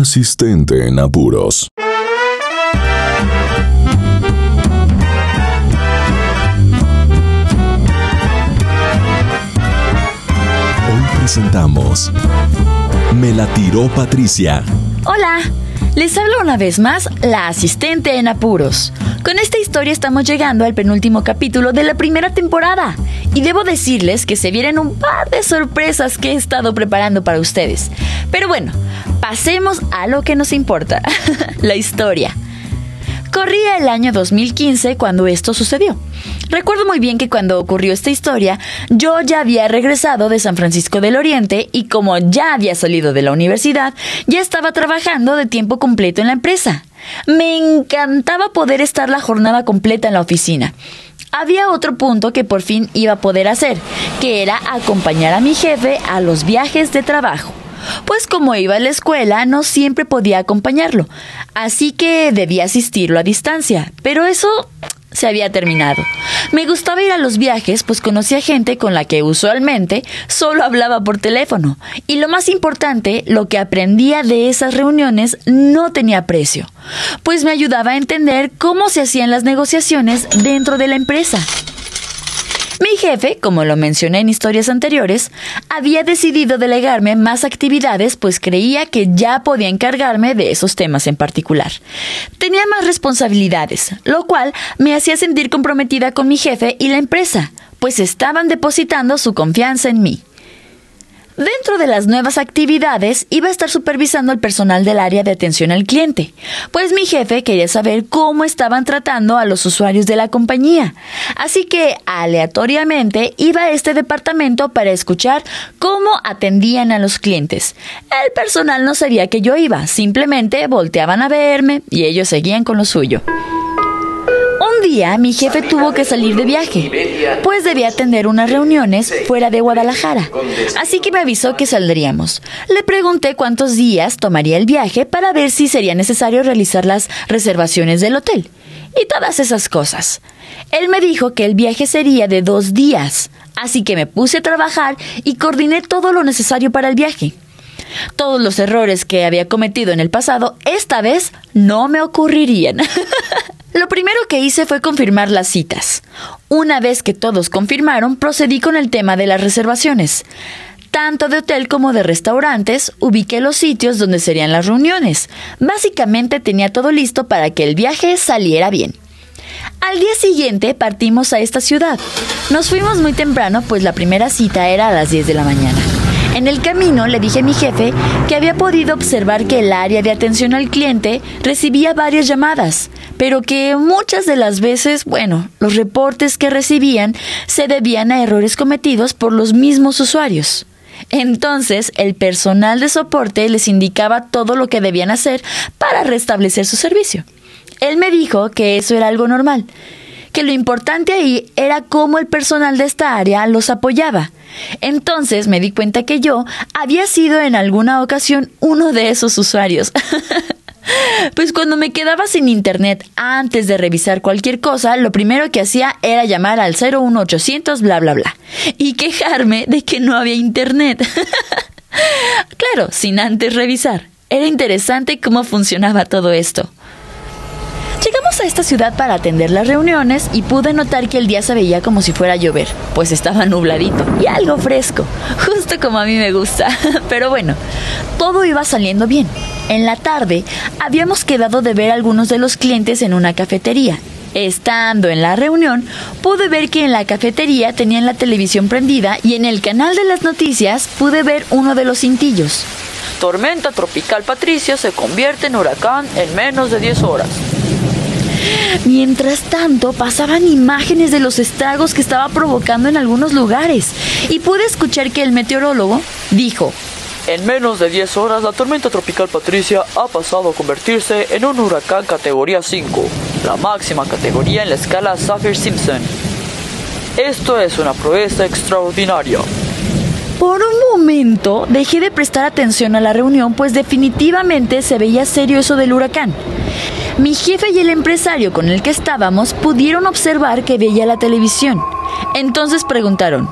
Asistente en apuros. Hoy presentamos Me la tiró Patricia. Hola, les hablo una vez más la asistente en apuros. Con esta historia estamos llegando al penúltimo capítulo de la primera temporada y debo decirles que se vienen un par de sorpresas que he estado preparando para ustedes. Pero bueno, pasemos a lo que nos importa, la historia. Corría el año 2015 cuando esto sucedió. Recuerdo muy bien que cuando ocurrió esta historia, yo ya había regresado de San Francisco del Oriente y como ya había salido de la universidad, ya estaba trabajando de tiempo completo en la empresa. Me encantaba poder estar la jornada completa en la oficina. Había otro punto que por fin iba a poder hacer, que era acompañar a mi jefe a los viajes de trabajo pues como iba a la escuela no siempre podía acompañarlo, así que debía asistirlo a distancia, pero eso se había terminado. Me gustaba ir a los viajes, pues conocía gente con la que usualmente solo hablaba por teléfono. Y lo más importante, lo que aprendía de esas reuniones no tenía precio, pues me ayudaba a entender cómo se hacían las negociaciones dentro de la empresa. Mi jefe, como lo mencioné en historias anteriores, había decidido delegarme más actividades pues creía que ya podía encargarme de esos temas en particular. Tenía más responsabilidades, lo cual me hacía sentir comprometida con mi jefe y la empresa, pues estaban depositando su confianza en mí. Dentro de las nuevas actividades iba a estar supervisando el personal del área de atención al cliente, pues mi jefe quería saber cómo estaban tratando a los usuarios de la compañía. Así que aleatoriamente iba a este departamento para escuchar cómo atendían a los clientes. El personal no sabía que yo iba, simplemente volteaban a verme y ellos seguían con lo suyo. Un día mi jefe tuvo que salir de viaje, pues debía atender unas reuniones fuera de Guadalajara, así que me avisó que saldríamos. Le pregunté cuántos días tomaría el viaje para ver si sería necesario realizar las reservaciones del hotel y todas esas cosas. Él me dijo que el viaje sería de dos días, así que me puse a trabajar y coordiné todo lo necesario para el viaje. Todos los errores que había cometido en el pasado, esta vez no me ocurrirían. Lo primero que hice fue confirmar las citas. Una vez que todos confirmaron, procedí con el tema de las reservaciones. Tanto de hotel como de restaurantes, ubiqué los sitios donde serían las reuniones. Básicamente tenía todo listo para que el viaje saliera bien. Al día siguiente partimos a esta ciudad. Nos fuimos muy temprano, pues la primera cita era a las 10 de la mañana. En el camino le dije a mi jefe que había podido observar que el área de atención al cliente recibía varias llamadas, pero que muchas de las veces, bueno, los reportes que recibían se debían a errores cometidos por los mismos usuarios. Entonces, el personal de soporte les indicaba todo lo que debían hacer para restablecer su servicio. Él me dijo que eso era algo normal, que lo importante ahí era cómo el personal de esta área los apoyaba. Entonces me di cuenta que yo había sido en alguna ocasión uno de esos usuarios. Pues cuando me quedaba sin internet antes de revisar cualquier cosa, lo primero que hacía era llamar al 01800 bla bla bla y quejarme de que no había internet. claro, sin antes revisar. Era interesante cómo funcionaba todo esto. Llegamos a esta ciudad para atender las reuniones y pude notar que el día se veía como si fuera a llover, pues estaba nubladito y algo fresco, justo como a mí me gusta. Pero bueno, todo iba saliendo bien. En la tarde habíamos quedado de ver a algunos de los clientes en una cafetería. Estando en la reunión, pude ver que en la cafetería tenían la televisión prendida y en el canal de las noticias pude ver uno de los cintillos. Tormenta tropical Patricia se convierte en huracán en menos de 10 horas. Mientras tanto, pasaban imágenes de los estragos que estaba provocando en algunos lugares y pude escuchar que el meteorólogo dijo, en menos de 10 horas, la tormenta tropical Patricia ha pasado a convertirse en un huracán categoría 5, la máxima categoría en la escala Saffir-Simpson. Esto es una proeza extraordinaria. Por un momento dejé de prestar atención a la reunión, pues definitivamente se veía serio eso del huracán. Mi jefe y el empresario con el que estábamos pudieron observar que veía la televisión. Entonces preguntaron,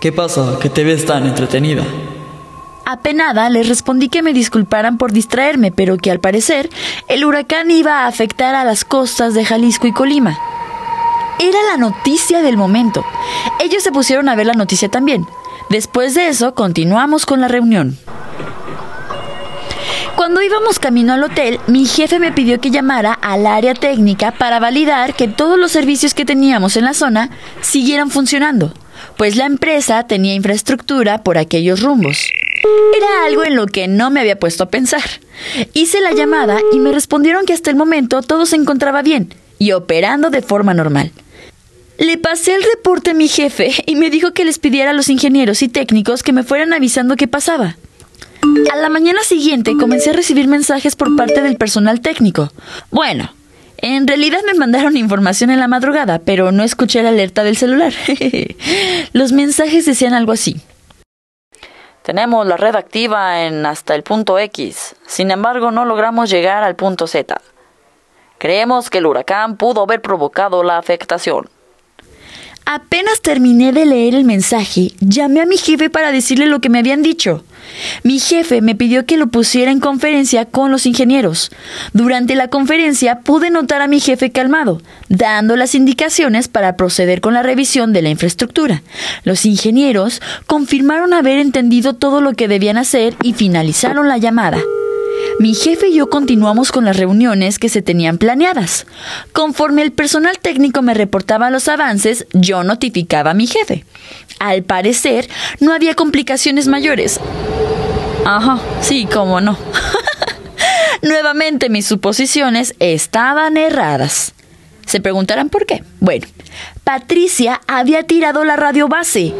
¿Qué pasa? ¿Que te ves tan entretenida? Apenada, les respondí que me disculparan por distraerme, pero que al parecer el huracán iba a afectar a las costas de Jalisco y Colima. Era la noticia del momento. Ellos se pusieron a ver la noticia también. Después de eso, continuamos con la reunión. Cuando íbamos camino al hotel, mi jefe me pidió que llamara al área técnica para validar que todos los servicios que teníamos en la zona siguieran funcionando, pues la empresa tenía infraestructura por aquellos rumbos. Era algo en lo que no me había puesto a pensar. Hice la llamada y me respondieron que hasta el momento todo se encontraba bien y operando de forma normal. Le pasé el reporte a mi jefe y me dijo que les pidiera a los ingenieros y técnicos que me fueran avisando qué pasaba. A la mañana siguiente comencé a recibir mensajes por parte del personal técnico. Bueno, en realidad me mandaron información en la madrugada, pero no escuché la alerta del celular. Los mensajes decían algo así. Tenemos la red activa en hasta el punto X. Sin embargo, no logramos llegar al punto Z. Creemos que el huracán pudo haber provocado la afectación. Apenas terminé de leer el mensaje, llamé a mi jefe para decirle lo que me habían dicho. Mi jefe me pidió que lo pusiera en conferencia con los ingenieros. Durante la conferencia pude notar a mi jefe calmado, dando las indicaciones para proceder con la revisión de la infraestructura. Los ingenieros confirmaron haber entendido todo lo que debían hacer y finalizaron la llamada. Mi jefe y yo continuamos con las reuniones que se tenían planeadas. Conforme el personal técnico me reportaba los avances, yo notificaba a mi jefe. Al parecer, no había complicaciones mayores. Ajá, sí, cómo no. Nuevamente mis suposiciones estaban erradas. Se preguntarán por qué. Bueno, Patricia había tirado la radio base.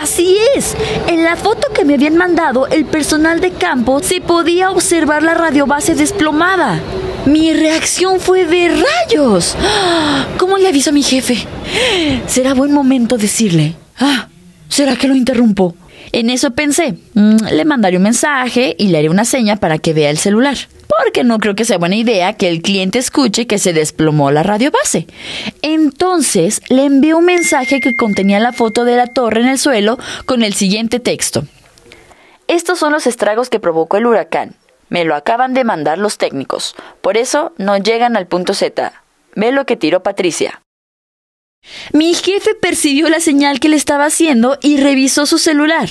Así es. En la foto que me habían mandado el personal de campo se podía observar la radiobase desplomada. Mi reacción fue de rayos. ¿Cómo le aviso a mi jefe? Será buen momento decirle. Ah, ¿será que lo interrumpo? En eso pensé, mm, le mandaré un mensaje y le haré una seña para que vea el celular porque no creo que sea buena idea que el cliente escuche que se desplomó la radio base. Entonces le envié un mensaje que contenía la foto de la torre en el suelo con el siguiente texto. Estos son los estragos que provocó el huracán. Me lo acaban de mandar los técnicos. Por eso no llegan al punto Z. Ve lo que tiró Patricia. Mi jefe percibió la señal que le estaba haciendo y revisó su celular.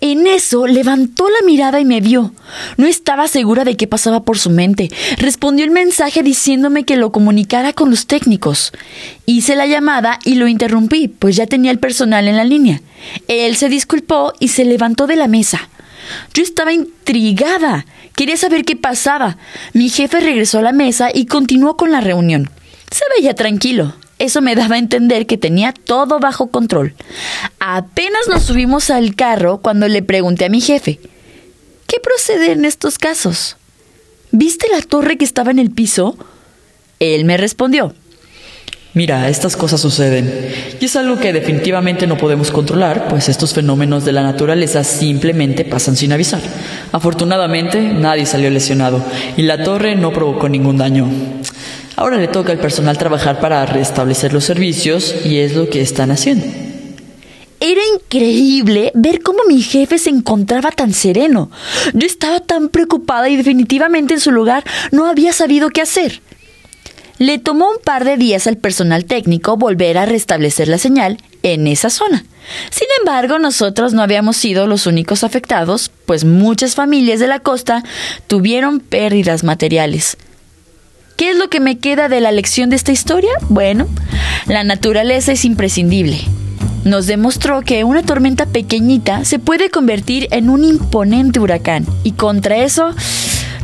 En eso levantó la mirada y me vio. No estaba segura de qué pasaba por su mente. Respondió el mensaje diciéndome que lo comunicara con los técnicos. Hice la llamada y lo interrumpí, pues ya tenía el personal en la línea. Él se disculpó y se levantó de la mesa. Yo estaba intrigada. Quería saber qué pasaba. Mi jefe regresó a la mesa y continuó con la reunión. Se veía tranquilo. Eso me daba a entender que tenía todo bajo control. Apenas nos subimos al carro cuando le pregunté a mi jefe, ¿qué procede en estos casos? ¿Viste la torre que estaba en el piso? Él me respondió, Mira, estas cosas suceden y es algo que definitivamente no podemos controlar, pues estos fenómenos de la naturaleza simplemente pasan sin avisar. Afortunadamente, nadie salió lesionado y la torre no provocó ningún daño. Ahora le toca al personal trabajar para restablecer los servicios y es lo que están haciendo. Era increíble ver cómo mi jefe se encontraba tan sereno. Yo estaba tan preocupada y definitivamente en su lugar no había sabido qué hacer. Le tomó un par de días al personal técnico volver a restablecer la señal en esa zona. Sin embargo, nosotros no habíamos sido los únicos afectados, pues muchas familias de la costa tuvieron pérdidas materiales. ¿Qué es lo que me queda de la lección de esta historia? Bueno, la naturaleza es imprescindible. Nos demostró que una tormenta pequeñita se puede convertir en un imponente huracán y contra eso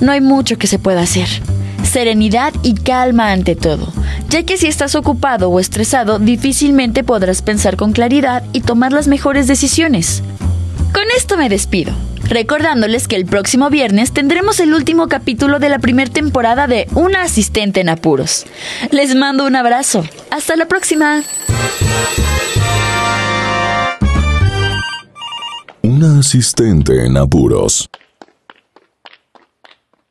no hay mucho que se pueda hacer. Serenidad y calma ante todo, ya que si estás ocupado o estresado difícilmente podrás pensar con claridad y tomar las mejores decisiones. Con esto me despido recordándoles que el próximo viernes tendremos el último capítulo de la primera temporada de Una asistente en apuros. Les mando un abrazo. Hasta la próxima. Una asistente en apuros.